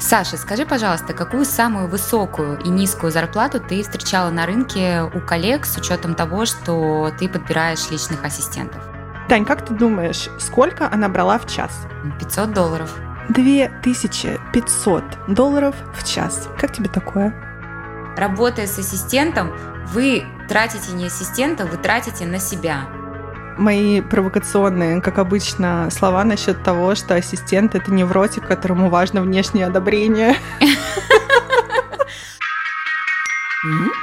Саша, скажи, пожалуйста, какую самую высокую и низкую зарплату ты встречала на рынке у коллег с учетом того, что ты подбираешь личных ассистентов? Тань, как ты думаешь, сколько она брала в час? 500 долларов. 2500 долларов в час. Как тебе такое? Работая с ассистентом, вы тратите не ассистента, вы тратите на себя. Мои провокационные, как обычно, слова насчет того, что ассистент — это невротик, которому важно внешнее одобрение.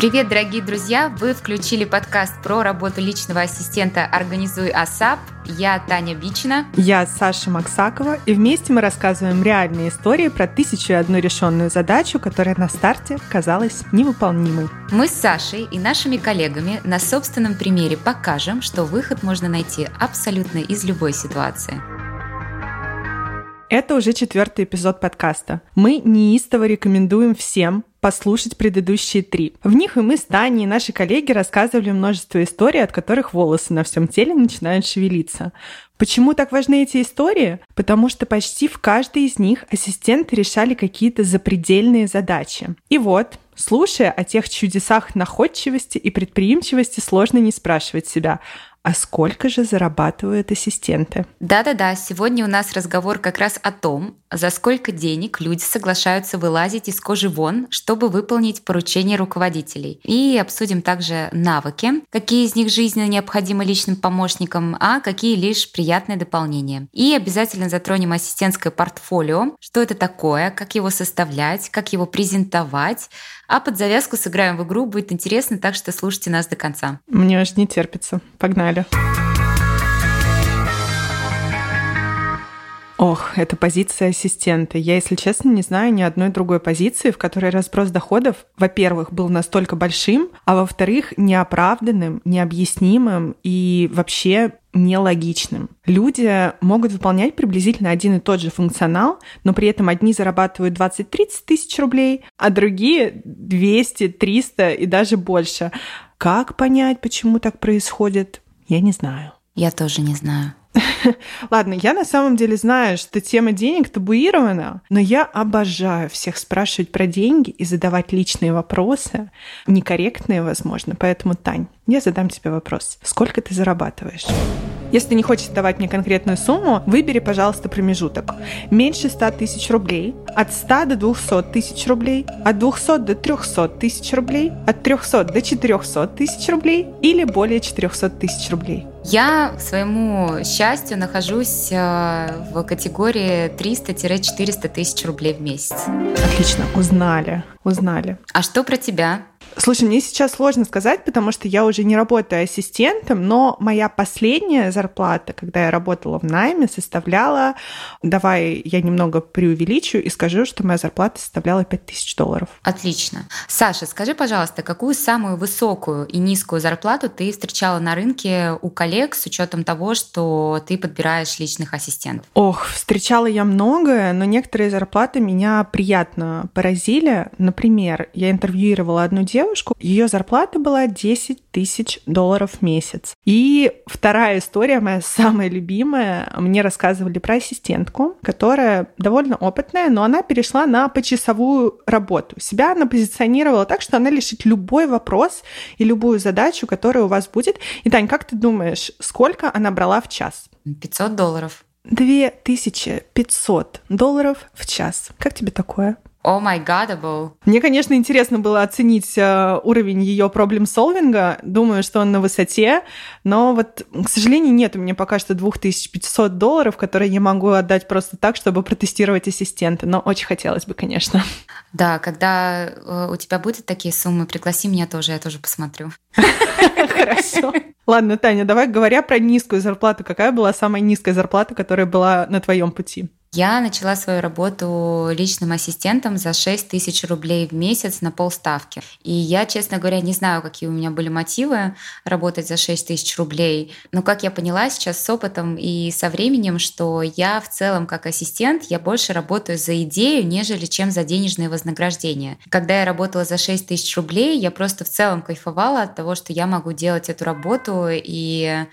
Привет, дорогие друзья! Вы включили подкаст про работу личного ассистента «Организуй АСАП». Я Таня Бичина. Я Саша Максакова. И вместе мы рассказываем реальные истории про тысячу и одну решенную задачу, которая на старте казалась невыполнимой. Мы с Сашей и нашими коллегами на собственном примере покажем, что выход можно найти абсолютно из любой ситуации. Это уже четвертый эпизод подкаста. Мы неистово рекомендуем всем послушать предыдущие три. В них и мы с Таней, и наши коллеги рассказывали множество историй, от которых волосы на всем теле начинают шевелиться. Почему так важны эти истории? Потому что почти в каждой из них ассистенты решали какие-то запредельные задачи. И вот, слушая о тех чудесах находчивости и предприимчивости, сложно не спрашивать себя, а сколько же зарабатывают ассистенты? Да-да-да, сегодня у нас разговор как раз о том, за сколько денег люди соглашаются вылазить из кожи вон, чтобы выполнить поручения руководителей. И обсудим также навыки, какие из них жизненно необходимы личным помощникам, а какие лишь приятные дополнения. И обязательно затронем ассистентское портфолио, что это такое, как его составлять, как его презентовать, а под завязку сыграем в игру, будет интересно, так что слушайте нас до конца. Мне аж не терпится. Погнали. Ох, это позиция ассистента. Я, если честно, не знаю ни одной другой позиции, в которой разброс доходов, во-первых, был настолько большим, а во-вторых, неоправданным, необъяснимым и вообще нелогичным. Люди могут выполнять приблизительно один и тот же функционал, но при этом одни зарабатывают 20-30 тысяч рублей, а другие 200, 300 и даже больше. Как понять, почему так происходит, я не знаю. Я тоже не знаю. Ладно, я на самом деле знаю, что тема денег табуирована, но я обожаю всех спрашивать про деньги и задавать личные вопросы, некорректные, возможно. Поэтому, Тань, я задам тебе вопрос. Сколько ты зарабатываешь? Если не хочешь давать мне конкретную сумму, выбери, пожалуйста, промежуток. Меньше 100 тысяч рублей, от 100 до 200 тысяч рублей, от 200 до 300 тысяч рублей, от 300 до 400 тысяч рублей или более 400 тысяч рублей. Я, к своему счастью, нахожусь э, в категории 300-400 тысяч рублей в месяц. Отлично, узнали, узнали. А что про тебя? Слушай, мне сейчас сложно сказать, потому что я уже не работаю ассистентом, но моя последняя зарплата, когда я работала в найме, составляла, давай я немного преувеличу и скажу, что моя зарплата составляла 5000 долларов. Отлично. Саша, скажи, пожалуйста, какую самую высокую и низкую зарплату ты встречала на рынке у коллег с учетом того, что ты подбираешь личных ассистентов? Ох, встречала я многое, но некоторые зарплаты меня приятно поразили. Например, я интервьюировала одну девушку, девушку, ее зарплата была 10 тысяч долларов в месяц. И вторая история, моя самая любимая, мне рассказывали про ассистентку, которая довольно опытная, но она перешла на почасовую работу. Себя она позиционировала так, что она решит любой вопрос и любую задачу, которая у вас будет. И, Тань, как ты думаешь, сколько она брала в час? 500 долларов. 2500 долларов в час. Как тебе такое? Oh my God. Мне, конечно, интересно было оценить э, уровень ее problem solving'а. Думаю, что он на высоте. Но вот, к сожалению, нет у меня пока что 2500 долларов, которые я могу отдать просто так, чтобы протестировать ассистента. Но очень хотелось бы, конечно. Да, когда э, у тебя будут такие суммы, пригласи меня тоже, я тоже посмотрю. Хорошо. Ладно, Таня, давай говоря про низкую зарплату. Какая была самая низкая зарплата, которая была на твоем пути? Я начала свою работу личным ассистентом за 6 тысяч рублей в месяц на полставки. И я, честно говоря, не знаю, какие у меня были мотивы работать за 6 тысяч рублей. Но как я поняла сейчас с опытом и со временем, что я в целом как ассистент, я больше работаю за идею, нежели чем за денежные вознаграждения. Когда я работала за 6 тысяч рублей, я просто в целом кайфовала от того, что я могу делать эту работу и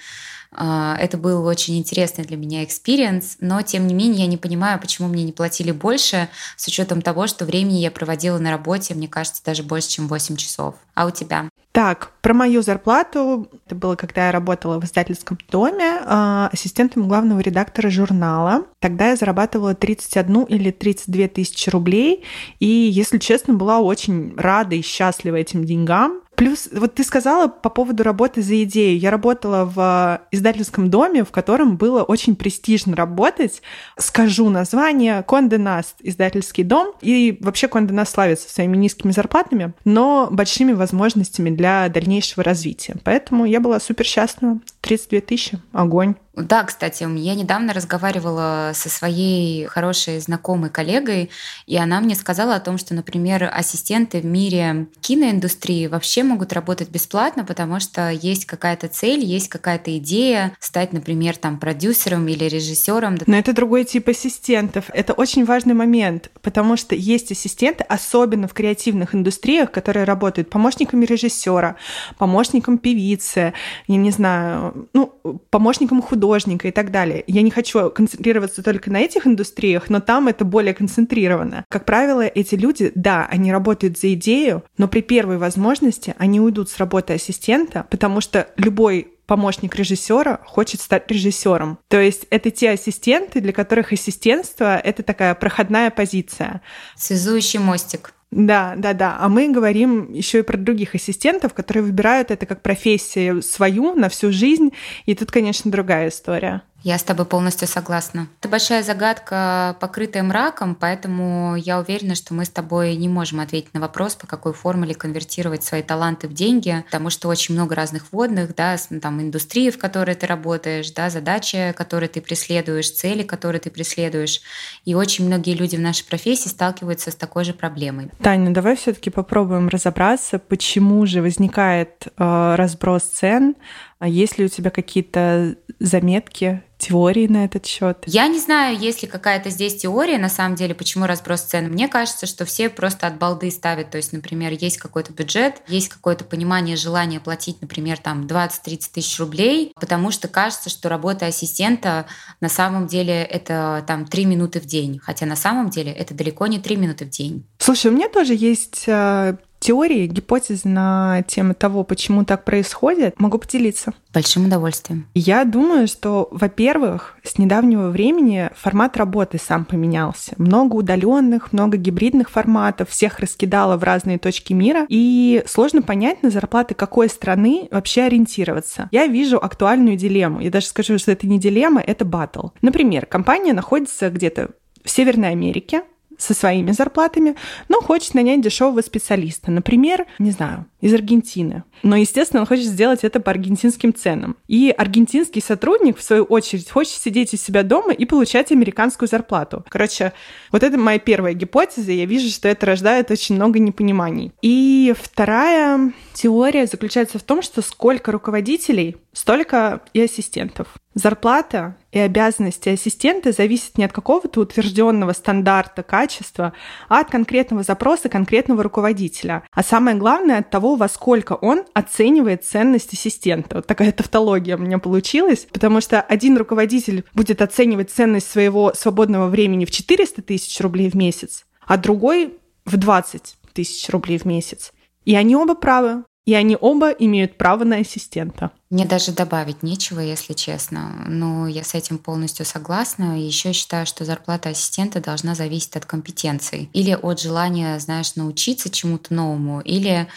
это был очень интересный для меня experience, но тем не менее я не понимаю, почему мне не платили больше, с учетом того, что времени я проводила на работе, мне кажется, даже больше, чем 8 часов. А у тебя? Так, про мою зарплату. Это было, когда я работала в издательском доме а, ассистентом главного редактора журнала. Тогда я зарабатывала 31 или 32 тысячи рублей. И, если честно, была очень рада и счастлива этим деньгам. Плюс, вот ты сказала по поводу работы за идею. Я работала в издательском доме, в котором было очень престижно работать. Скажу название. Конде Наст, издательский дом. И вообще Конде Наст славится своими низкими зарплатами, но большими возможностями для дальнейшего развития. Поэтому я была супер счастлива. 32 тысячи. Огонь. Да, кстати, я недавно разговаривала со своей хорошей знакомой коллегой, и она мне сказала о том, что, например, ассистенты в мире киноиндустрии вообще могут работать бесплатно, потому что есть какая-то цель, есть какая-то идея стать, например, там продюсером или режиссером. Но это другой тип ассистентов. Это очень важный момент, потому что есть ассистенты, особенно в креативных индустриях, которые работают помощниками режиссера, помощником певицы, я не знаю, ну, помощником художника, художника и так далее. Я не хочу концентрироваться только на этих индустриях, но там это более концентрировано. Как правило, эти люди, да, они работают за идею, но при первой возможности они уйдут с работы ассистента, потому что любой помощник режиссера хочет стать режиссером. То есть это те ассистенты, для которых ассистентство — это такая проходная позиция. Связующий мостик. Да, да, да. А мы говорим еще и про других ассистентов, которые выбирают это как профессию свою на всю жизнь. И тут, конечно, другая история. Я с тобой полностью согласна. Это большая загадка, покрытая мраком, поэтому я уверена, что мы с тобой не можем ответить на вопрос, по какой формуле конвертировать свои таланты в деньги, потому что очень много разных вводных, да, там индустрии, в которой ты работаешь, да, задачи, которые ты преследуешь, цели, которые ты преследуешь. И очень многие люди в нашей профессии сталкиваются с такой же проблемой. Таня, давай все-таки попробуем разобраться, почему же возникает э, разброс цен, а есть ли у тебя какие-то заметки, теории на этот счет? Я не знаю, есть ли какая-то здесь теория, на самом деле, почему разброс цен. Мне кажется, что все просто от балды ставят. То есть, например, есть какой-то бюджет, есть какое-то понимание, желание платить, например, там 20-30 тысяч рублей, потому что кажется, что работа ассистента на самом деле это там 3 минуты в день. Хотя на самом деле это далеко не 3 минуты в день. Слушай, у меня тоже есть э, теории, гипотезы на тему того, почему так происходит, могу поделиться. Большим удовольствием. Я думаю, что, во-первых, с недавнего времени формат работы сам поменялся. Много удаленных, много гибридных форматов, всех раскидало в разные точки мира, и сложно понять, на зарплаты какой страны вообще ориентироваться. Я вижу актуальную дилемму. Я даже скажу, что это не дилемма, это батл. Например, компания находится где-то в Северной Америке, со своими зарплатами, но хочет нанять дешевого специалиста, например, не знаю, из Аргентины. Но, естественно, он хочет сделать это по аргентинским ценам. И аргентинский сотрудник, в свою очередь, хочет сидеть у себя дома и получать американскую зарплату. Короче, вот это моя первая гипотеза, я вижу, что это рождает очень много непониманий. И вторая теория заключается в том, что сколько руководителей, столько и ассистентов. Зарплата и обязанности ассистента зависят не от какого-то утвержденного стандарта качества, а от конкретного запроса конкретного руководителя. А самое главное от того, во сколько он оценивает ценность ассистента. Вот такая тавтология у меня получилась, потому что один руководитель будет оценивать ценность своего свободного времени в 400 тысяч рублей в месяц, а другой в 20 тысяч рублей в месяц. И они оба правы и они оба имеют право на ассистента. Мне даже добавить нечего, если честно. Но я с этим полностью согласна. Еще считаю, что зарплата ассистента должна зависеть от компетенций. Или от желания, знаешь, научиться чему-то новому, или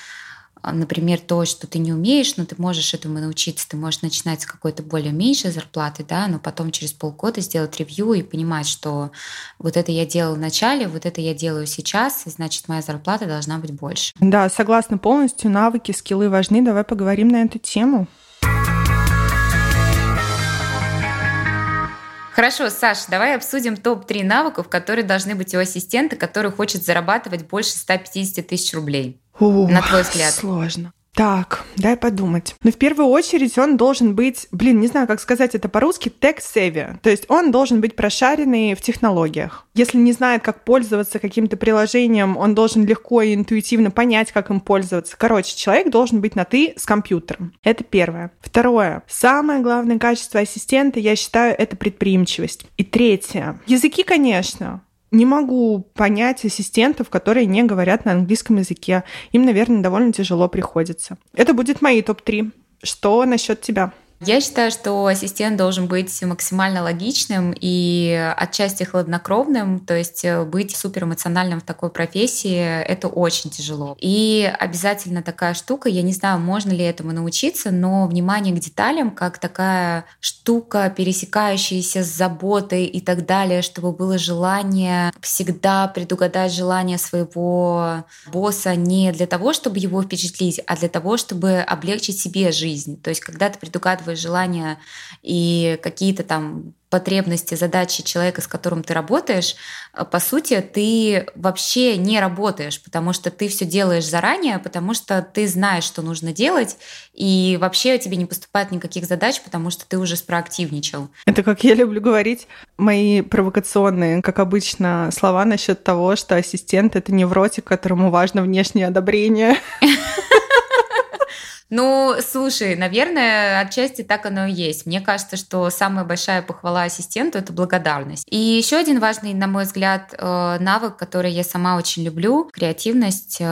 например, то, что ты не умеешь, но ты можешь этому научиться, ты можешь начинать с какой-то более меньшей зарплаты, да, но потом через полгода сделать ревью и понимать, что вот это я делал в начале, вот это я делаю сейчас, и значит, моя зарплата должна быть больше. Да, согласна полностью, навыки, скиллы важны, давай поговорим на эту тему. Хорошо, Саш, давай обсудим топ-3 навыков, которые должны быть у ассистента, который хочет зарабатывать больше 150 тысяч рублей. Ух, на твой взгляд? Сложно. Так, дай подумать. Но ну, в первую очередь он должен быть, блин, не знаю, как сказать это по-русски, tech-savvy. То есть он должен быть прошаренный в технологиях. Если не знает, как пользоваться каким-то приложением, он должен легко и интуитивно понять, как им пользоваться. Короче, человек должен быть на «ты» с компьютером. Это первое. Второе. Самое главное качество ассистента, я считаю, это предприимчивость. И третье. Языки, конечно не могу понять ассистентов, которые не говорят на английском языке. Им, наверное, довольно тяжело приходится. Это будет мои топ-3. Что насчет тебя? Я считаю, что ассистент должен быть максимально логичным и отчасти хладнокровным, то есть э, быть суперэмоциональным в такой профессии — это очень тяжело. И обязательно такая штука, я не знаю, можно ли этому научиться, но внимание к деталям, как такая штука, пересекающаяся с заботой и так далее, чтобы было желание всегда предугадать желание своего босса не для того, чтобы его впечатлить, а для того, чтобы облегчить себе жизнь. То есть когда ты предугадываешь свои желания и какие-то там потребности, задачи человека, с которым ты работаешь, э, по сути, ты вообще не работаешь, потому что ты все делаешь заранее, потому что ты знаешь, что нужно делать, и вообще тебе не поступает никаких задач, потому что ты уже спроактивничал. Это, как я люблю говорить, мои провокационные, как обычно, слова насчет того, что ассистент — это невротик, которому важно внешнее одобрение. Ну, слушай, наверное, отчасти так оно и есть. Мне кажется, что самая большая похвала ассистенту — это благодарность. И еще один важный, на мой взгляд, э, навык, который я сама очень люблю — креативность э,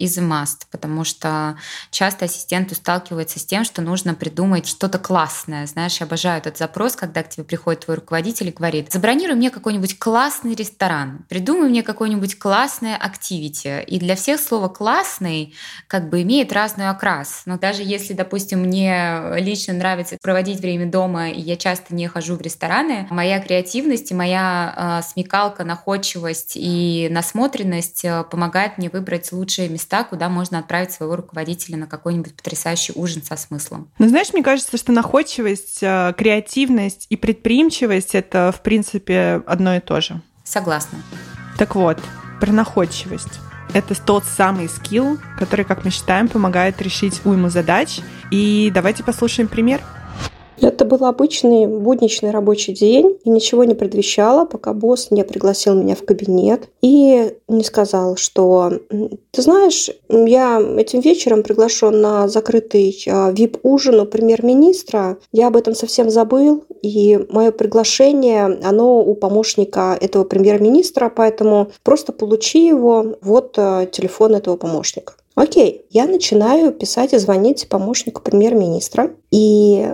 is a must, потому что часто ассистенту сталкивается с тем, что нужно придумать что-то классное. Знаешь, я обожаю этот запрос, когда к тебе приходит твой руководитель и говорит, забронируй мне какой-нибудь классный ресторан, придумай мне какое-нибудь классное активити. И для всех слово «классный» как бы имеет разную окрас. Но даже если, допустим, мне лично нравится проводить время дома, и я часто не хожу в рестораны, моя креативность и моя э, смекалка, находчивость и насмотренность э, помогает мне выбрать лучшие места, куда можно отправить своего руководителя на какой-нибудь потрясающий ужин со смыслом. Ну, знаешь, мне кажется, что находчивость, э, креативность и предприимчивость — это, в принципе, одно и то же. Согласна. Так вот, про находчивость. Это тот самый скилл, который, как мы считаем, помогает решить уйму задач. И давайте послушаем пример. Это был обычный будничный рабочий день, и ничего не предвещало, пока босс не пригласил меня в кабинет и не сказал, что «Ты знаешь, я этим вечером приглашен на закрытый а, у премьер-министра. Я об этом совсем забыл, и мое приглашение, оно у помощника этого премьер-министра, поэтому просто получи его, вот а, телефон этого помощника». Окей, я начинаю писать и звонить помощнику премьер-министра, и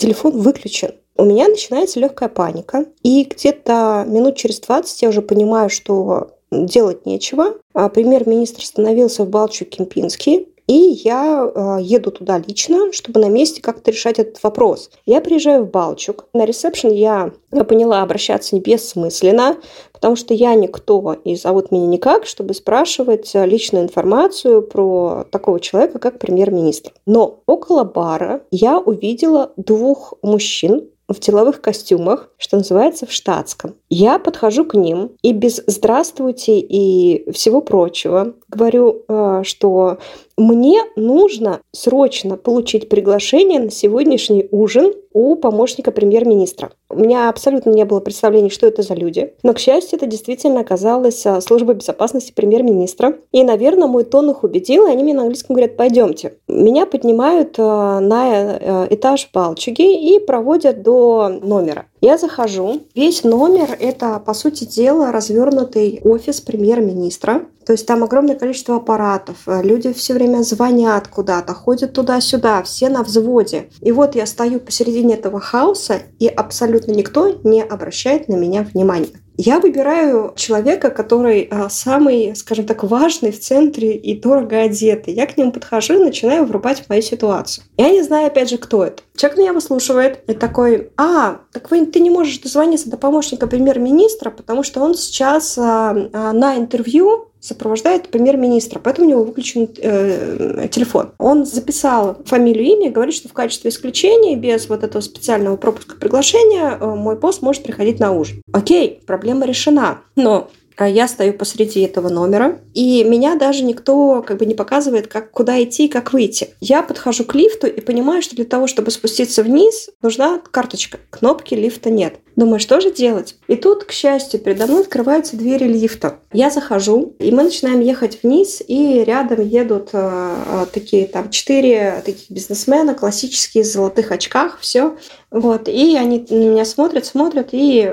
телефон выключен. У меня начинается легкая паника, и где-то минут через 20 я уже понимаю, что делать нечего. А премьер-министр становился в Балчу-Кемпинский, и я э, еду туда лично, чтобы на месте как-то решать этот вопрос. Я приезжаю в Балчук. На ресепшн я поняла обращаться бессмысленно, потому что я никто и зовут меня никак, чтобы спрашивать э, личную информацию про такого человека, как премьер-министр. Но около бара я увидела двух мужчин, в деловых костюмах, что называется, в штатском. Я подхожу к ним и без «здравствуйте» и всего прочего говорю, э, что мне нужно срочно получить приглашение на сегодняшний ужин у помощника премьер-министра. У меня абсолютно не было представления, что это за люди. Но, к счастью, это действительно оказалась а, служба безопасности премьер-министра. И, наверное, мой тон их убедил, и они мне на английском говорят «пойдемте». Меня поднимают а, на э, этаж Балчуги и проводят до номера. Я захожу. Весь номер – это, по сути дела, развернутый офис премьер-министра. То есть там огромное количество аппаратов. Люди все время звонят куда-то, ходят туда-сюда, все на взводе. И вот я стою посередине этого хаоса, и абсолютно никто не обращает на меня внимания. Я выбираю человека, который а, самый, скажем так, важный в центре и дорого одетый. Я к нему подхожу и начинаю врубать в мою ситуацию. Я не знаю, опять же, кто это. Человек меня выслушивает и такой, а, так вы, ты не можешь дозвониться до помощника премьер-министра, потому что он сейчас а, а, на интервью сопровождает премьер-министра, поэтому у него выключен э, телефон. Он записал фамилию, имя, говорит, что в качестве исключения, без вот этого специального пропуска приглашения, э, мой босс может приходить на ужин. Окей, проблема решена. Но я стою посреди этого номера, и меня даже никто как бы не показывает, как, куда идти и как выйти. Я подхожу к лифту и понимаю, что для того, чтобы спуститься вниз, нужна карточка. Кнопки лифта нет. Думаю, что же делать? И тут, к счастью, передо мной открываются двери лифта. Я захожу, и мы начинаем ехать вниз, и рядом едут э, такие там четыре таких бизнесмена, классические, в золотых очках, все. Вот, и они на меня смотрят, смотрят, и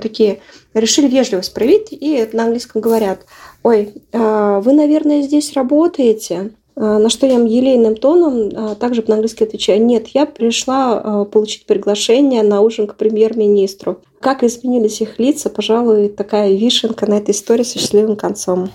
такие решили вежливость проявить, и на английском говорят, ой, э, вы, наверное, здесь работаете? А, на что я елейным тоном а, также по-английски отвечаю, нет, я пришла а, получить приглашение на ужин к премьер-министру. Как изменились их лица, пожалуй, такая вишенка на этой истории с счастливым концом.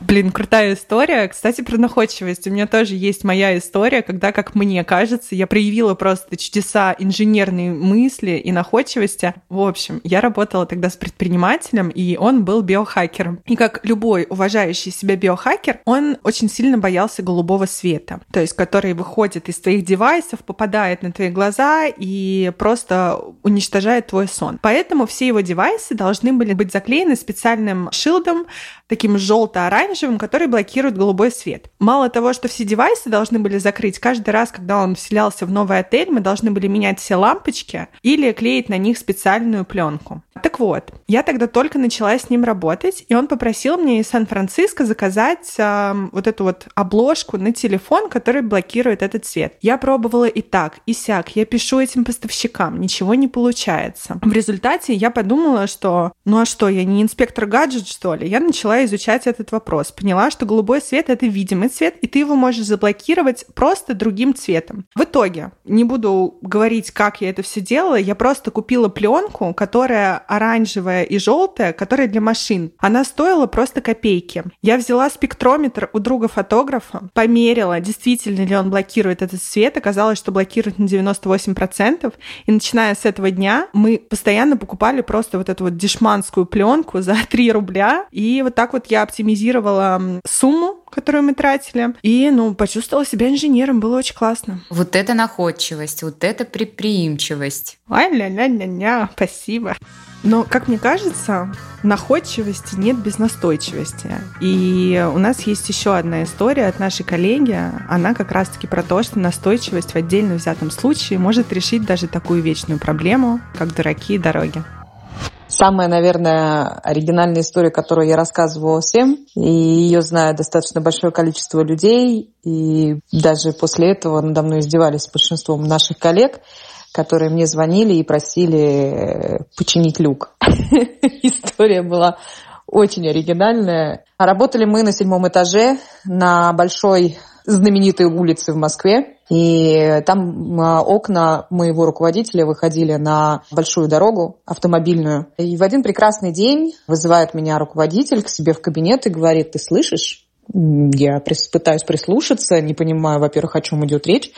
Блин, крутая история. Кстати, про находчивость. У меня тоже есть моя история, когда, как мне кажется, я проявила просто чудеса инженерной мысли и находчивости. В общем, я работала тогда с предпринимателем, и он был биохакером. И как любой уважающий себя биохакер, он очень сильно боялся голубого света, то есть который выходит из твоих девайсов, попадает на твои глаза и просто уничтожает твой сон. Поэтому все его девайсы должны были быть заклеены специальным шилдом, таким желто-оранжевым, который блокирует голубой свет. Мало того, что все девайсы должны были закрыть, каждый раз, когда он вселялся в новый отель, мы должны были менять все лампочки или клеить на них специальную пленку. Так вот, я тогда только начала с ним работать, и он попросил мне из Сан-Франциско заказать э, вот эту вот обложку на телефон, который блокирует этот цвет. Я пробовала и так, и сяк, я пишу этим поставщикам, ничего не получается. В результате я подумала, что ну а что, я не инспектор гаджет, что ли? Я начала изучать этот вопрос, поняла, что голубой свет — это видимый цвет, и ты его можешь заблокировать просто другим цветом. В итоге, не буду говорить, как я это все делала, я просто купила пленку, которая оранжевая и желтая, которая для машин. Она стоила просто копейки. Я взяла спектрометр у друга фотографа, померила, действительно ли он блокирует этот свет. Оказалось, что блокирует на 98%. И начиная с этого дня мы постоянно покупали просто вот эту вот дешманскую пленку за 3 рубля. И вот так вот я оптимизировала сумму, которую мы тратили. И, ну, почувствовала себя инженером. Было очень классно. Вот это находчивость, вот это предприимчивость. Ай-ля-ля-ля-ля, спасибо. Но, как мне кажется, находчивости нет без настойчивости. И у нас есть еще одна история от нашей коллеги. Она как раз-таки про то, что настойчивость в отдельно взятом случае может решить даже такую вечную проблему, как дураки и дороги. Самая, наверное, оригинальная история, которую я рассказывала всем, и ее знает достаточно большое количество людей, и даже после этого надо мной издевались большинством наших коллег, которые мне звонили и просили э, починить люк. История была очень оригинальная. Работали мы на седьмом этаже на большой знаменитой улице в Москве. И там а, окна моего руководителя выходили на большую дорогу автомобильную. И в один прекрасный день вызывает меня руководитель к себе в кабинет и говорит, ты слышишь? Я пытаюсь прислушаться, не понимаю, во-первых, о чем идет речь.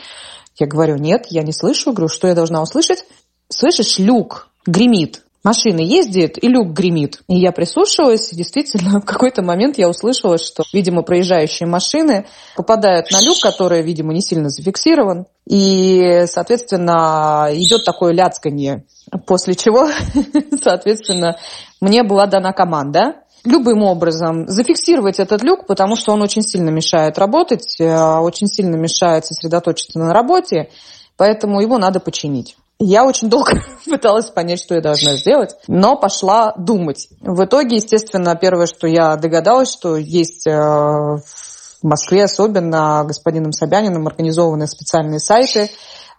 Я говорю, нет, я не слышу. Говорю, что я должна услышать? Слышишь, люк гремит. Машина ездит, и люк гремит. И я прислушивалась, и действительно, в какой-то момент я услышала, что, видимо, проезжающие машины попадают на люк, который, видимо, не сильно зафиксирован. И, соответственно, идет такое ляцканье. После чего, соответственно, мне была дана команда любым образом зафиксировать этот люк, потому что он очень сильно мешает работать, э, очень сильно мешает сосредоточиться на работе, поэтому его надо починить. Я очень долго пыталась понять, что я должна сделать, но пошла думать. В итоге, естественно, первое, что я догадалась, что есть э, в Москве особенно господином Собяниным организованы специальные сайты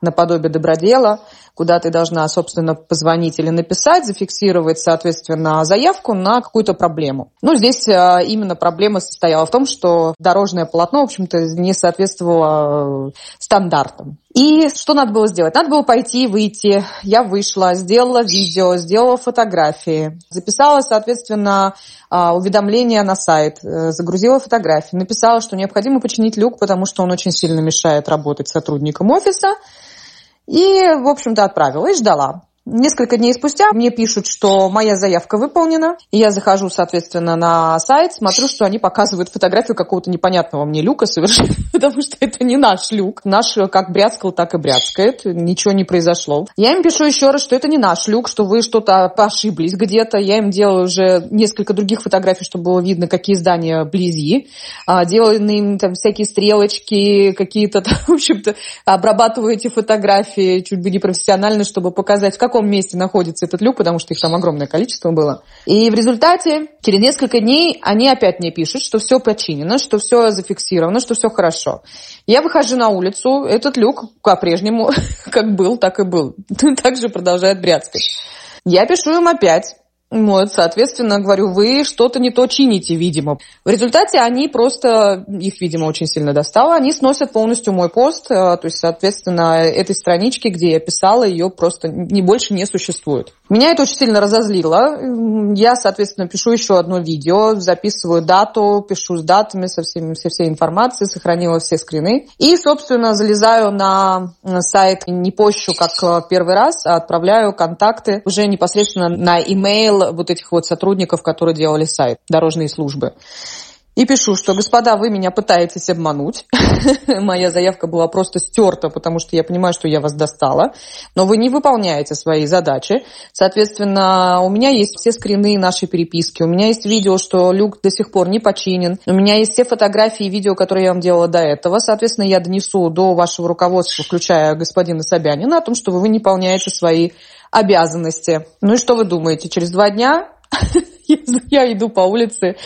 наподобие добродела, куда ты должна, собственно, позвонить или написать, зафиксировать, соответственно, заявку на какую-то проблему. Ну, здесь а, именно проблема состояла в том, что дорожное полотно, в общем-то, не соответствовало э, стандартам. И что надо было сделать? Надо было пойти, выйти. Я вышла, сделала видео, сделала фотографии, записала, соответственно, а, уведомление на сайт, э, загрузила фотографии, написала, что необходимо починить люк, потому что он очень сильно мешает работать сотрудникам офиса. И, в общем-то, отправила и ждала. Несколько дней спустя мне пишут, что моя заявка выполнена. И я захожу, соответственно, на сайт, смотрю, что они показывают фотографию какого-то непонятного мне люка совершенно, потому что это не наш люк. Наш как бряцкал, так и бряцкает. Ничего не произошло. Я им пишу еще раз, что это не наш люк, что вы что-то ошиблись где-то. Я им делаю уже несколько других фотографий, чтобы было видно, какие здания вблизи. А, делаю им там всякие стрелочки, какие-то, в общем-то, обрабатываю эти фотографии чуть бы не профессионально, чтобы показать, в каком месте находится этот люк, потому что их там огромное количество было. И в результате через несколько дней они опять мне пишут, что все починено, что все зафиксировано, что все хорошо. Я выхожу на улицу, этот люк по-прежнему как был, так и был. Также продолжает бряцкать. Я пишу им опять, вот, соответственно, говорю, вы что-то не то чините, видимо. В результате они просто, их, видимо, очень сильно достало, они сносят полностью мой пост, э, то есть, соответственно, этой странички, где я писала, ее просто не больше не существует. Меня это очень сильно разозлило. Я, соответственно, пишу еще одно видео, записываю дату, пишу с датами, со, всеми, со всей информацией, сохранила все скрины. И, собственно, залезаю на сайт, не пощу, как э, первый раз, а отправляю контакты уже непосредственно на имейл вот этих вот сотрудников, которые делали сайт, дорожные службы. И пишу, что, господа, вы меня пытаетесь обмануть. Моя заявка была просто стерта, потому что я понимаю, что я вас достала. Но вы не выполняете свои задачи. Соответственно, у меня есть все скрины нашей переписки. У меня есть видео, что люк до сих пор не починен. У меня есть все фотографии и видео, которые я вам делала до этого. Соответственно, я донесу до вашего руководства, включая господина Собянина, о том, что вы не выполняете свои обязанности. Ну и что вы думаете? Через два дня я иду по улице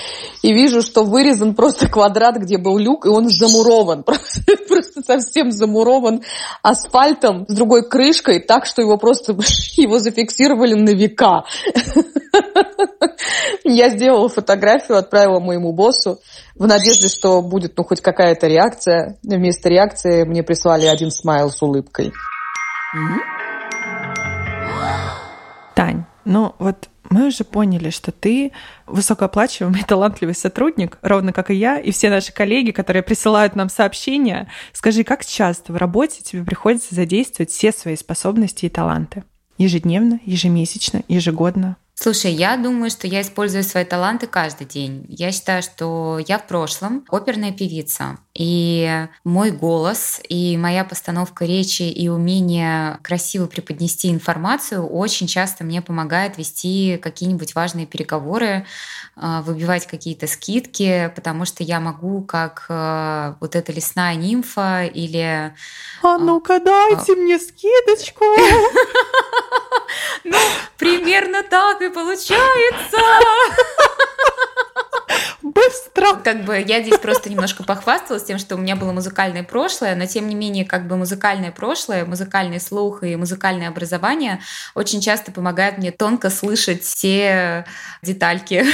и вижу, что вырезан просто квадрат, где был люк, и он замурован. Просто, просто совсем замурован асфальтом с другой крышкой, так что его просто его зафиксировали на века. Я сделала фотографию, отправила моему боссу в надежде, что будет ну хоть какая-то реакция. Вместо реакции мне прислали один смайл с улыбкой. Mm-hmm. Тань, ну вот мы уже поняли, что ты высокооплачиваемый, талантливый сотрудник, ровно как и я, и все наши коллеги, которые присылают нам сообщения. Скажи, как часто в работе тебе приходится задействовать все свои способности и таланты? Ежедневно, ежемесячно, ежегодно? Слушай, я думаю, что я использую свои таланты каждый день. Я считаю, что я в прошлом оперная певица. И мой голос, и моя постановка речи, и умение красиво преподнести информацию очень часто мне помогает вести какие-нибудь важные переговоры, а, выбивать какие-то скидки, потому что я могу как а, вот эта лесная нимфа или... А ну-ка дайте мне скидочку! Ну, примерно так и получается. Быстро! Как бы я здесь просто немножко похвасталась тем, что у меня было музыкальное прошлое, но тем не менее, как бы музыкальное прошлое, музыкальный слух и музыкальное образование очень часто помогают мне тонко слышать все детальки.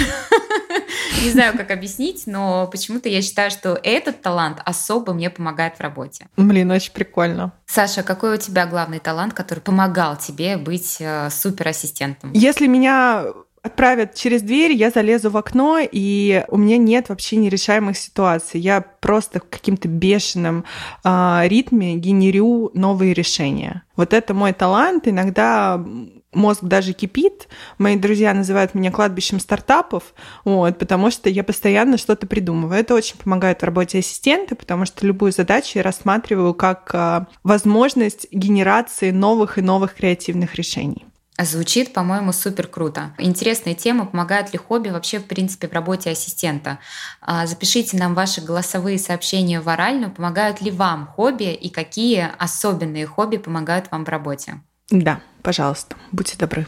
Не знаю, как объяснить, но почему-то я считаю, что этот талант особо мне помогает в работе. Блин, очень прикольно. Саша, какой у тебя главный талант, который помогал тебе быть э, суперассистентом? Если меня отправят через дверь, я залезу в окно, и у меня нет вообще нерешаемых ситуаций. Я просто в каким-то бешеном э, ритме генерю новые решения. Вот это мой талант. Иногда мозг даже кипит. Мои друзья называют меня кладбищем стартапов, вот, потому что я постоянно что-то придумываю. Это очень помогает в работе ассистента, потому что любую задачу я рассматриваю как э, возможность генерации новых и новых креативных решений. Звучит, по-моему, супер круто. Интересная тема, помогает ли хобби вообще, в принципе, в работе ассистента. А, запишите нам ваши голосовые сообщения в оральную, помогают ли вам хобби и какие особенные хобби помогают вам в работе. Да, пожалуйста, будьте добры.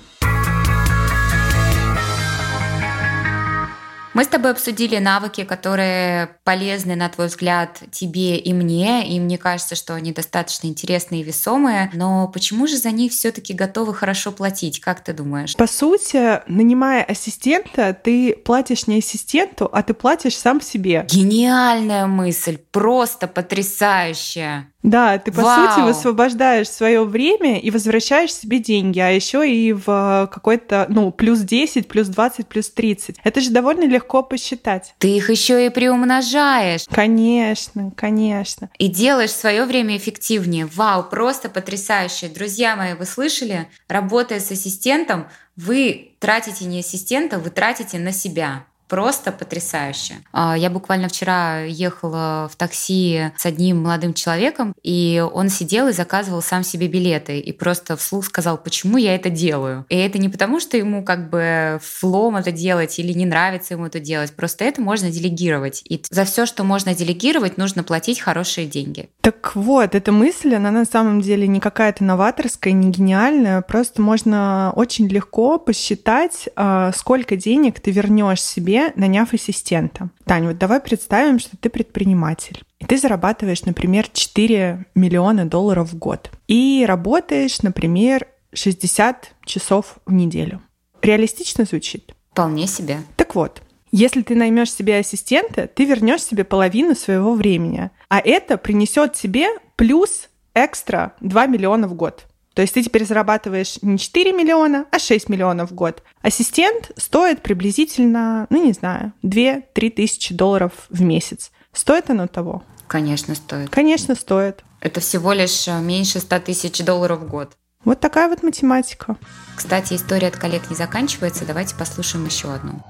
Мы с тобой обсудили навыки, которые полезны, на твой взгляд, тебе и мне, и мне кажется, что они достаточно интересные и весомые, но почему же за них все таки готовы хорошо платить, как ты думаешь? По сути, нанимая ассистента, ты платишь не ассистенту, а ты платишь сам себе. Гениальная мысль, просто потрясающая. Да, ты по Вау. сути высвобождаешь свое время и возвращаешь себе деньги, а еще и в какой-то, ну, плюс 10, плюс 20, плюс 30. Это же довольно легко посчитать. Ты их еще и приумножаешь. Конечно, конечно. И делаешь свое время эффективнее. Вау, просто потрясающе. Друзья мои, вы слышали? Работая с ассистентом, вы тратите не ассистента, вы тратите на себя. Просто потрясающе. А, Я буквально вчера ехала в такси с одним молодым человеком, и он сидел и заказывал сам себе билеты, и просто вслух сказал, почему я это делаю. И это не потому, что ему как бы флом это делать или не нравится ему это делать, просто это можно делегировать. И за все, что можно делегировать, нужно платить хорошие деньги. Так вот, эта мысль, она на самом деле не какая-то новаторская, не гениальная, просто можно очень легко посчитать, а, сколько денег ты вернешь себе, наняв ассистента. Тань, вот давай представим, что ты предприниматель. И ты зарабатываешь, например, 4 миллиона долларов в год. И работаешь, например, 60 часов в неделю. Реалистично звучит? Вполне себе. Так вот, если ты наймешь себе ассистента, ты вернешь себе половину своего времени. А это принесет тебе плюс экстра 2 миллиона в год. То есть ты теперь зарабатываешь не 4 миллиона, а 6 миллионов в год. Ассистент стоит приблизительно, ну не знаю, 2-3 тысячи долларов в месяц. Стоит оно того? Конечно, стоит. Конечно, стоит. Это всего лишь э, меньше 100 тысяч долларов в год. Вот такая вот математика. Кстати, история от коллег не заканчивается. Давайте послушаем еще одну.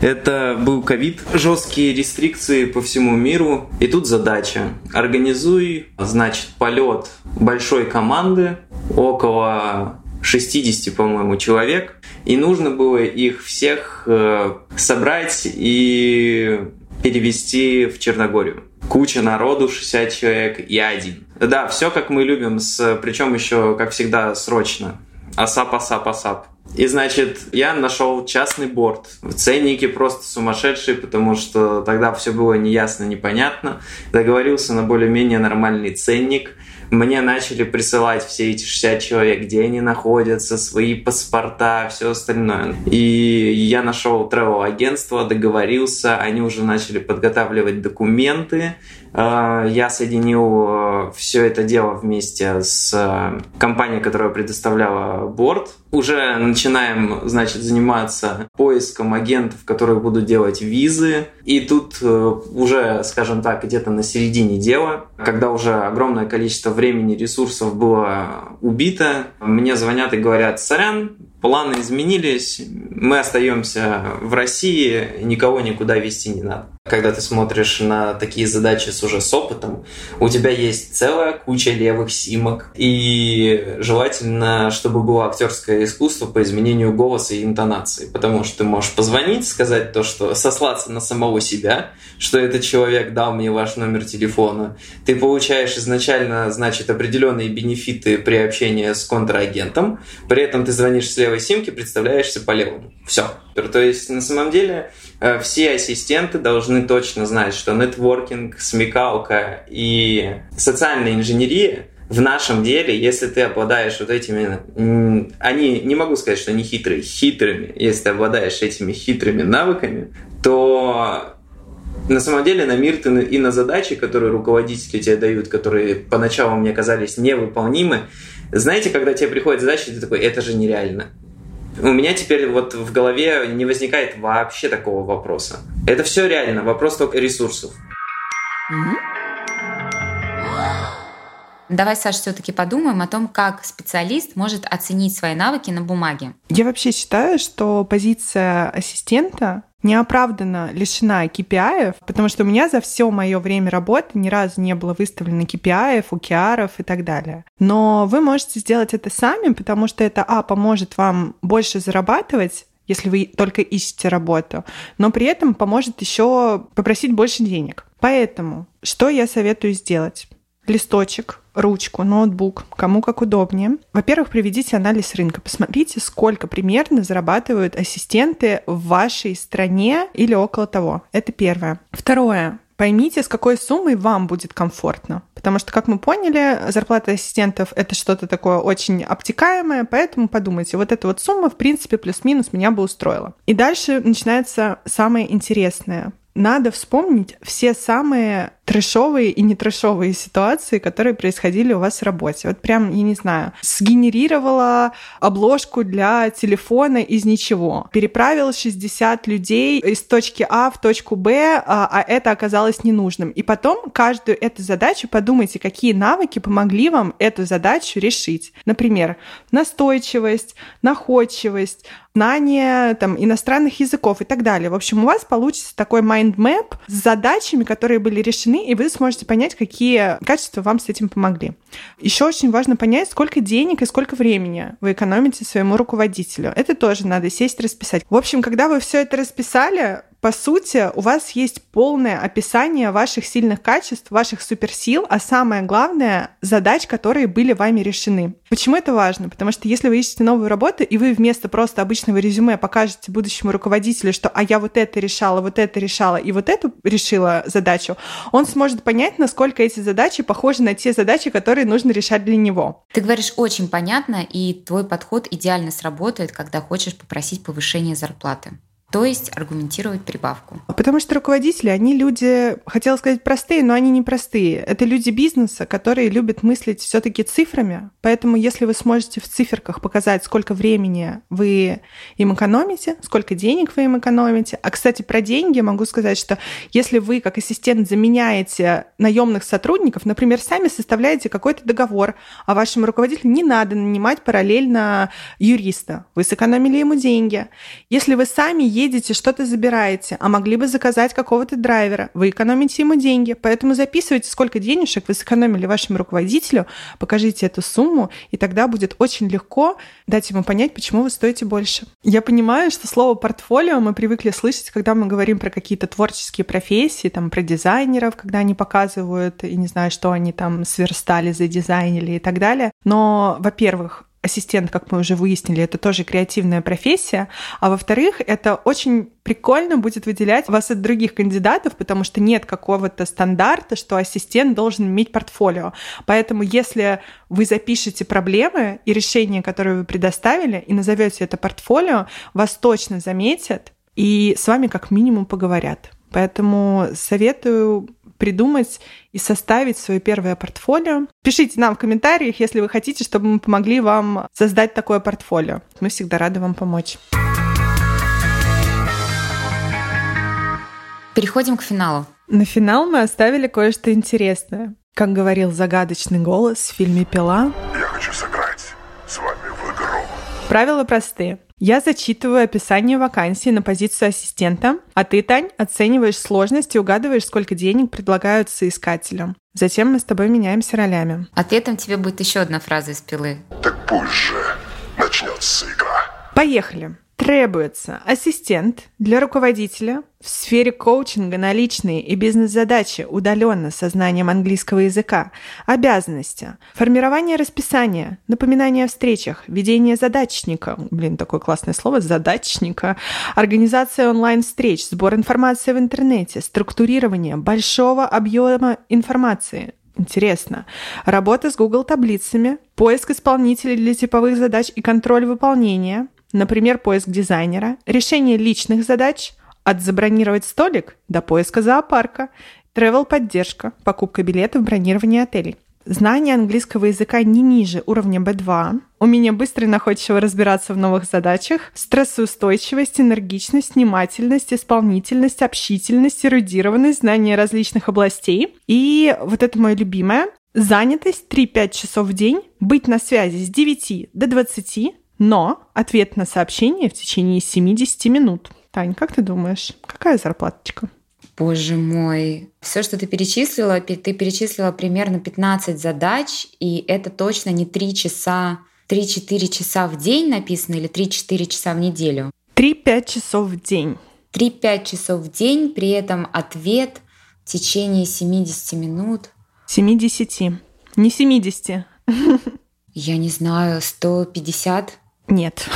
Это был ковид, жесткие рестрикции по всему миру. И тут задача. Организуй, значит, полет большой команды, около 60, по-моему, человек. И нужно было их всех э, собрать и перевести в Черногорию. Куча народу, 60 человек, я один. Да, все как мы любим, с, причем еще, как всегда, срочно. Асап, асап, асап. И, значит, я нашел частный борт. Ценники просто сумасшедшие, потому что тогда все было неясно, непонятно. Договорился на более-менее нормальный ценник. Мне начали присылать все эти 60 человек, где они находятся, свои паспорта, все остальное. И я нашел travel агентство, договорился, они уже начали подготавливать документы. Э, Я соединил все это дело вместе с э, компанией, которая предоставляла борт. Уже начинаем, значит, заниматься поиском агентов, которые будут делать визы. И тут э, уже, скажем так, где-то на середине дела, когда уже огромное количество времени, ресурсов было убито, мне звонят и говорят, сорян, планы изменились, мы остаемся в России, никого никуда вести не надо. Когда ты смотришь на такие задачи с уже с опытом, у тебя есть целая куча левых симок, и желательно, чтобы было актерское искусство по изменению голоса и интонации, потому что ты можешь позвонить, сказать то, что сослаться на самого себя, что этот человек дал мне ваш номер телефона, ты получаешь изначально, значит, определенные бенефиты при общении с контрагентом, при этом ты звонишь с левой симки, представляешься по левому. Все. То есть, на самом деле, э, все ассистенты должны точно знать, что нетворкинг, смекалка и социальная инженерия в нашем деле, если ты обладаешь вот этими, они, не могу сказать, что они хитрые, хитрыми, если ты обладаешь этими хитрыми навыками, то на самом деле на мир ты и на задачи, которые руководители тебе дают, которые поначалу мне казались невыполнимы, знаете, когда тебе приходит задача, ты такой, это же нереально. У меня теперь вот в голове не возникает вообще такого вопроса. Это все реально, вопрос только ресурсов. Давай, Саша, все-таки подумаем о том, как специалист может оценить свои навыки на бумаге. Я вообще считаю, что позиция ассистента неоправданно лишена KPI, потому что у меня за все мое время работы ни разу не было выставлено KPI, OKR и так далее. Но вы можете сделать это сами, потому что это, а, поможет вам больше зарабатывать, если вы только ищете работу, но при этом поможет еще попросить больше денег. Поэтому, что я советую сделать? Листочек, ручку, ноутбук, кому как удобнее. Во-первых, проведите анализ рынка. Посмотрите, сколько примерно зарабатывают ассистенты в вашей стране или около того. Это первое. Второе. Поймите, с какой суммой вам будет комфортно. Потому что, как мы поняли, зарплата ассистентов — это что-то такое очень обтекаемое, поэтому подумайте, вот эта вот сумма, в принципе, плюс-минус меня бы устроила. И дальше начинается самое интересное. Надо вспомнить все самые трэшовые и не трэшовые ситуации, которые происходили у вас в работе. Вот прям, я не знаю, сгенерировала обложку для телефона из ничего, переправила 60 людей из точки А в точку Б, а, а это оказалось ненужным. И потом каждую эту задачу подумайте, какие навыки помогли вам эту задачу решить. Например, настойчивость, находчивость, знание там, иностранных языков и так далее. В общем, у вас получится такой map с задачами, которые были решены, и вы сможете понять, какие качества вам с этим помогли. Еще очень важно понять, сколько денег и сколько времени вы экономите своему руководителю. Это тоже надо сесть расписать. В общем, когда вы все это расписали, по сути, у вас есть полное описание ваших сильных качеств, ваших суперсил, а самое главное — задач, которые были вами решены. Почему это важно? Потому что если вы ищете новую работу, и вы вместо просто обычного резюме покажете будущему руководителю, что «а я вот это решала, вот это решала и вот эту решила задачу», он сможет понять, насколько эти задачи похожи на те задачи, которые нужно решать для него. Ты говоришь очень понятно, и твой подход идеально сработает, когда хочешь попросить повышение зарплаты то есть аргументировать прибавку. Потому что руководители, они люди, хотела сказать простые, но они не простые. Это люди бизнеса, которые любят мыслить все таки цифрами. Поэтому если вы сможете в циферках показать, сколько времени вы им экономите, сколько денег вы им экономите. А, кстати, про деньги могу сказать, что если вы как ассистент заменяете наемных сотрудников, например, сами составляете какой-то договор, а вашему руководителю не надо нанимать параллельно юриста, вы сэкономили ему деньги. Если вы сами едете, что-то забираете, а могли бы заказать какого-то драйвера. Вы экономите ему деньги, поэтому записывайте, сколько денежек вы сэкономили вашему руководителю, покажите эту сумму, и тогда будет очень легко дать ему понять, почему вы стоите больше. Я понимаю, что слово «портфолио» мы привыкли слышать, когда мы говорим про какие-то творческие профессии, там, про дизайнеров, когда они показывают, и не знаю, что они там сверстали, задизайнили и так далее. Но, во-первых, ассистент, как мы уже выяснили, это тоже креативная профессия. А во-вторых, это очень прикольно будет выделять вас от других кандидатов, потому что нет какого-то стандарта, что ассистент должен иметь портфолио. Поэтому если вы запишете проблемы и решения, которые вы предоставили, и назовете это портфолио, вас точно заметят и с вами как минимум поговорят. Поэтому советую придумать и составить свое первое портфолио. Пишите нам в комментариях, если вы хотите, чтобы мы помогли вам создать такое портфолио. Мы всегда рады вам помочь. Переходим к финалу. На финал мы оставили кое-что интересное. Как говорил загадочный голос в фильме «Пила», «Я хочу сыграть с вами в игру». Правила простые. Я зачитываю описание вакансии на позицию ассистента, а ты, Тань, оцениваешь сложность и угадываешь, сколько денег предлагают соискателям. Затем мы с тобой меняемся ролями. Ответом тебе будет еще одна фраза из пилы. Так пусть же начнется игра. Поехали. Требуется ассистент для руководителя в сфере коучинга на личные и бизнес-задачи удаленно со знанием английского языка, обязанности, формирование расписания, напоминание о встречах, ведение задачника, блин, такое классное слово, задачника, организация онлайн-встреч, сбор информации в интернете, структурирование большого объема информации, Интересно. Работа с Google таблицами, поиск исполнителей для типовых задач и контроль выполнения, Например, поиск дизайнера, решение личных задач, от забронировать столик до поиска зоопарка, travel-поддержка, покупка билетов, бронирование отелей. Знание английского языка не ниже уровня B2, умение быстро и находчиво разбираться в новых задачах, стрессоустойчивость, энергичность, внимательность, исполнительность, общительность, эрудированность, знание различных областей. И вот это мое любимое. Занятость 3-5 часов в день, быть на связи с 9 до 20, но ответ на сообщение в течение 70 минут. Тань, как ты думаешь, какая зарплаточка? Боже мой, все, что ты перечислила, ты перечислила примерно 15 задач, и это точно не 3 часа, 3-4 часа в день написано или 3-4 часа в неделю? 3-5 часов в день. 3-5 часов в день, при этом ответ в течение 70 минут. 70. Не 70. Я не знаю, 150? Нет.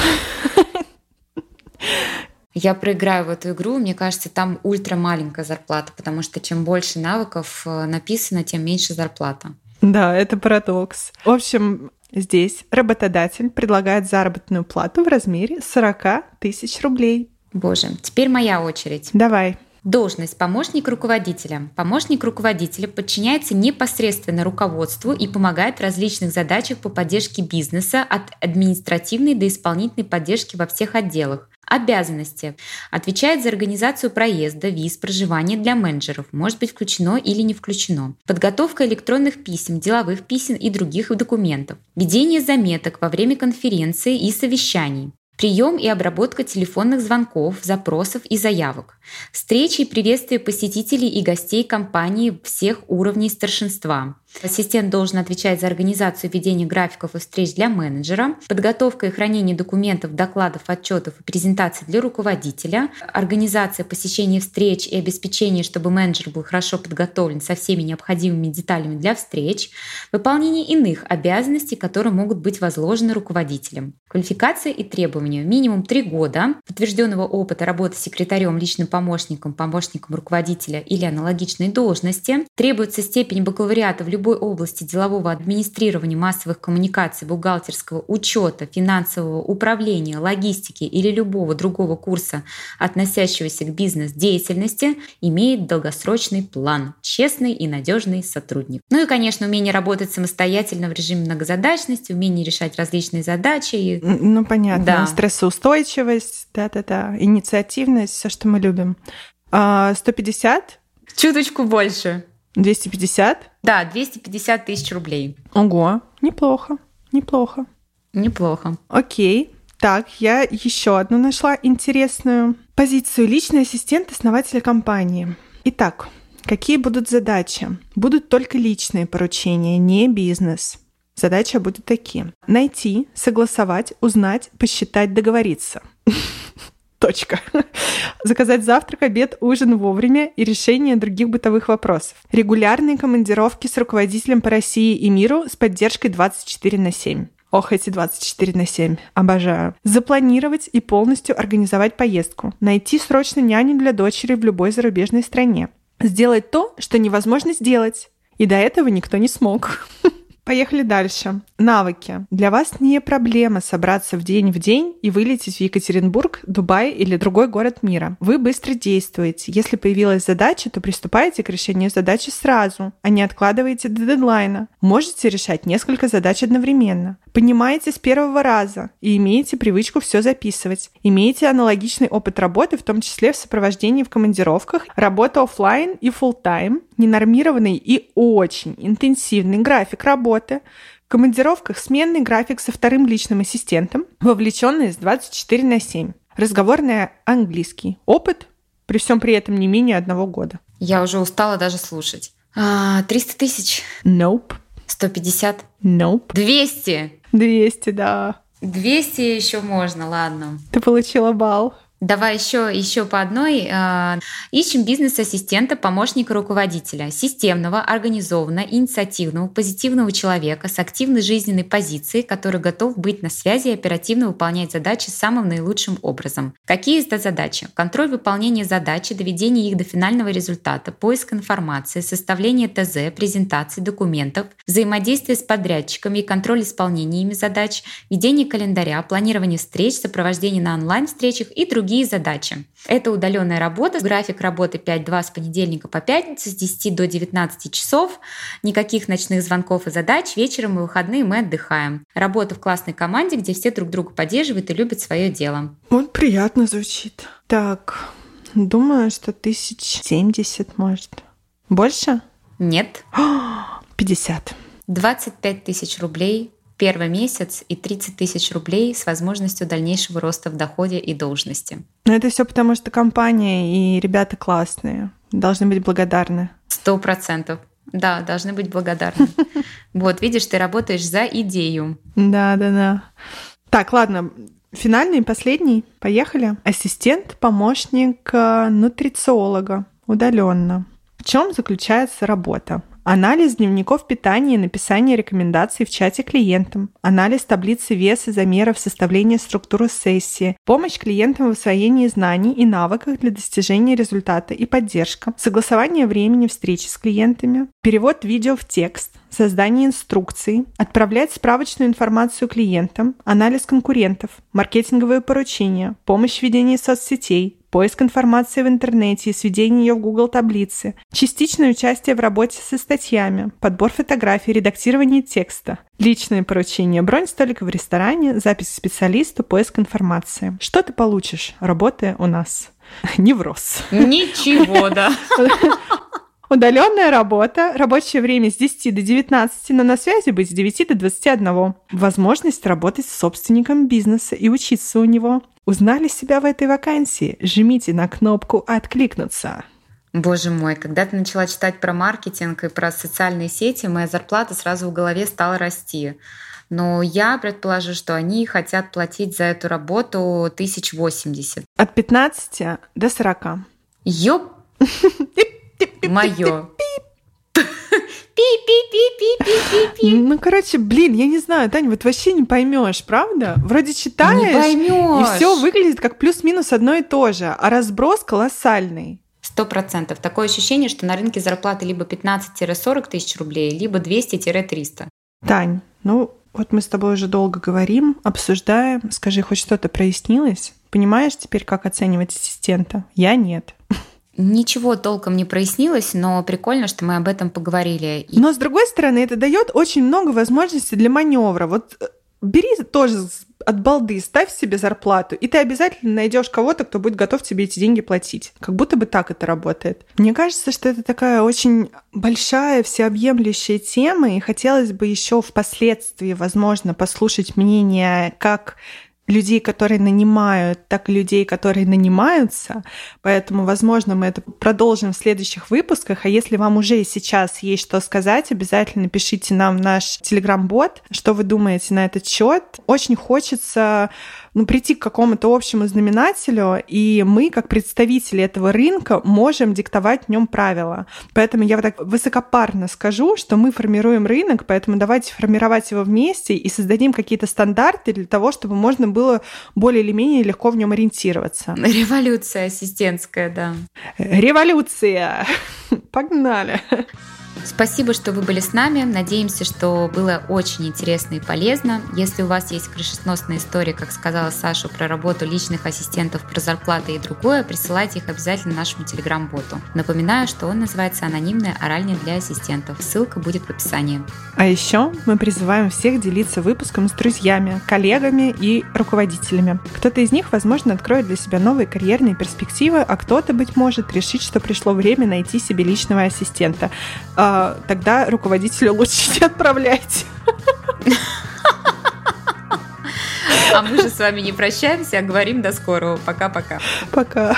Я проиграю в эту игру, мне кажется, там ультра маленькая зарплата, потому что чем больше навыков э, написано, тем меньше зарплата. Да, это парадокс. В общем, здесь работодатель предлагает заработную плату в размере 40 тысяч рублей. Боже, теперь моя очередь. Давай. Должность помощник руководителя. Помощник руководителя подчиняется непосредственно руководству и помогает в различных задачах по поддержке бизнеса от административной до исполнительной поддержки во всех отделах. Обязанности. Отвечает за организацию проезда, виз, проживания для менеджеров. Может быть включено или не включено. Подготовка электронных писем, деловых писем и других документов. Ведение заметок во время конференции и совещаний. Прием и обработка телефонных звонков, запросов и заявок. Встречи и приветствие посетителей и гостей компании всех уровней старшинства. Ассистент должен отвечать за организацию ведения графиков и встреч для менеджера, подготовка и хранение документов, докладов, отчетов и презентаций для руководителя, организация посещения встреч и обеспечение, чтобы менеджер был хорошо подготовлен со всеми необходимыми деталями для встреч, выполнение иных обязанностей, которые могут быть возложены руководителем. Квалификация и требования. Минимум три года подтвержденного опыта работы секретарем, личным помощником, помощником руководителя или аналогичной должности. Требуется степень бакалавриата в любом любой области делового администрирования массовых коммуникаций, бухгалтерского учета, финансового управления, логистики или любого другого курса, относящегося к бизнес-деятельности, имеет долгосрочный план, честный и надежный сотрудник. Ну и, конечно, умение работать самостоятельно в режиме многозадачности, умение решать различные задачи. Ну, понятно. Да. Стрессоустойчивость, да-да-да, инициативность, все, что мы любим. 150? А, Чуточку больше. 250? Да, 250 тысяч рублей. Ого, неплохо, неплохо. Неплохо. Окей. Так, я еще одну нашла интересную позицию. Личный ассистент основателя компании. Итак, какие будут задачи? Будут только личные поручения, не бизнес. Задача будет такие. Найти, согласовать, узнать, посчитать, договориться. Точка. Заказать завтрак, обед, ужин вовремя и решение других бытовых вопросов. Регулярные командировки с руководителем по России и миру с поддержкой 24 на 7. Ох, эти 24 на 7. Обожаю. Запланировать и полностью организовать поездку. Найти срочно няню для дочери в любой зарубежной стране. Сделать то, что невозможно сделать. И до этого никто не смог. Поехали дальше. Навыки. Для вас не проблема собраться в день в день и вылететь в Екатеринбург, Дубай или другой город мира. Вы быстро действуете. Если появилась задача, то приступаете к решению задачи сразу, а не откладываете до дедлайна. Можете решать несколько задач одновременно. Понимаете с первого раза и имеете привычку все записывать. Имеете аналогичный опыт работы, в том числе в сопровождении в командировках, работа офлайн и full time ненормированный и очень интенсивный график работы, в командировках сменный график со вторым личным ассистентом, вовлеченный с 24 на 7. Разговорный английский. Опыт при всем при этом не менее одного года. Я уже устала даже слушать. А, 300 тысяч? Nope. 150? Nope. 200? 200, да. 200 еще можно, ладно. Ты получила балл. Давай еще, еще по одной. А, ищем бизнес-ассистента, помощника руководителя, системного, организованного, инициативного, позитивного человека с активной жизненной позицией, который готов быть на связи и оперативно выполнять задачи самым наилучшим образом. Какие это задачи? Контроль выполнения задачи, доведение их до финального результата, поиск информации, составление ТЗ, презентации документов, взаимодействие с подрядчиками и контроль исполнения ими задач, ведение календаря, планирование встреч, сопровождение на онлайн-встречах и другие другие задачи. Это удаленная работа, график работы 5-2 с понедельника по пятницу с 10 до 19 часов, никаких ночных звонков и задач, вечером и выходные мы отдыхаем. Работа в классной команде, где все друг друга поддерживают и любят свое дело. Вот приятно звучит. Так, думаю, что тысяч семьдесят может. Больше? Нет. 50. 25 тысяч рублей первый месяц и 30 тысяч рублей с возможностью дальнейшего роста в доходе и должности. Но это все потому, что компания и ребята классные. Должны быть благодарны. Сто процентов. Да, должны быть благодарны. Вот, видишь, ты работаешь за идею. Да, да, да. Так, ладно, финальный последний. Поехали. Ассистент, помощник э, нутрициолога удаленно. В чем заключается работа? Анализ дневников питания и написание рекомендаций в чате клиентам. Анализ таблицы веса, замеров, составление структуры сессии. Помощь клиентам в освоении знаний и навыках для достижения результата и поддержка. Согласование времени встречи с клиентами. Перевод видео в текст создание инструкций, отправлять справочную информацию клиентам, анализ конкурентов, маркетинговые поручения, помощь в ведении соцсетей, поиск информации в интернете и сведение ее в Google таблицы, частичное участие в работе со статьями, подбор фотографий, редактирование текста, личные поручения, бронь столика в ресторане, запись к специалисту, поиск информации. Что ты получишь, работая у нас? Невроз. Ничего, да. Удаленная работа, рабочее время с 10 до 19, но на связи быть с 9 до 21. Возможность работать с собственником бизнеса и учиться у него. Узнали себя в этой вакансии? Жмите на кнопку «Откликнуться». Боже мой, когда ты начала читать про маркетинг и про социальные сети, моя зарплата сразу в голове стала расти. Но я предположу, что они хотят платить за эту работу 1080. От 15 до 40. Ёп! Мое. Ну, короче, блин, я не знаю, Таня, вот вообще не поймешь, правда? Вроде читаешь, Не поймешь. и все выглядит как плюс-минус одно и то же, а разброс колоссальный. Сто процентов. Такое ощущение, что на рынке зарплаты либо 15-40 тысяч рублей, либо 200-300. Тань, ну вот мы с тобой уже долго говорим, обсуждаем. Скажи, хоть что-то прояснилось? Понимаешь теперь, как оценивать ассистента? Я нет. Ничего толком не прояснилось, но прикольно, что мы об этом поговорили. Но с другой стороны, это дает очень много возможностей для маневра. Вот э, бери тоже от балды, ставь себе зарплату, и ты обязательно найдешь кого-то, кто будет готов тебе эти деньги платить. Как будто бы так это работает. Мне кажется, что это такая очень большая, всеобъемлющая тема, и хотелось бы еще впоследствии, возможно, послушать мнение как людей, которые нанимают, так и людей, которые нанимаются. Поэтому, возможно, мы это продолжим в следующих выпусках. А если вам уже сейчас есть что сказать, обязательно пишите нам в наш телеграм-бот, что вы думаете на этот счет. Очень хочется ну, прийти к какому-то общему знаменателю, и мы, как представители этого рынка, можем диктовать в нем правила. Поэтому я вот так высокопарно скажу, что мы формируем рынок, поэтому давайте формировать его вместе и создадим какие-то стандарты для того, чтобы можно было более или менее легко в нем ориентироваться. Революция ассистентская, да. Революция! Погнали! Спасибо, что вы были с нами. Надеемся, что было очень интересно и полезно. Если у вас есть крышесносная история, как сказала Саша, про работу личных ассистентов, про зарплаты и другое, присылайте их обязательно нашему телеграм-боту. Напоминаю, что он называется «Анонимная оральня для ассистентов». Ссылка будет в описании. А еще мы призываем всех делиться выпуском с друзьями, коллегами и руководителями. Кто-то из них, возможно, откроет для себя новые карьерные перспективы, а кто-то, быть может, решит, что пришло время найти себе личного ассистента. А, тогда руководителю лучше не отправляйте. А мы же с вами не прощаемся, а говорим до скорого. Пока-пока. Пока.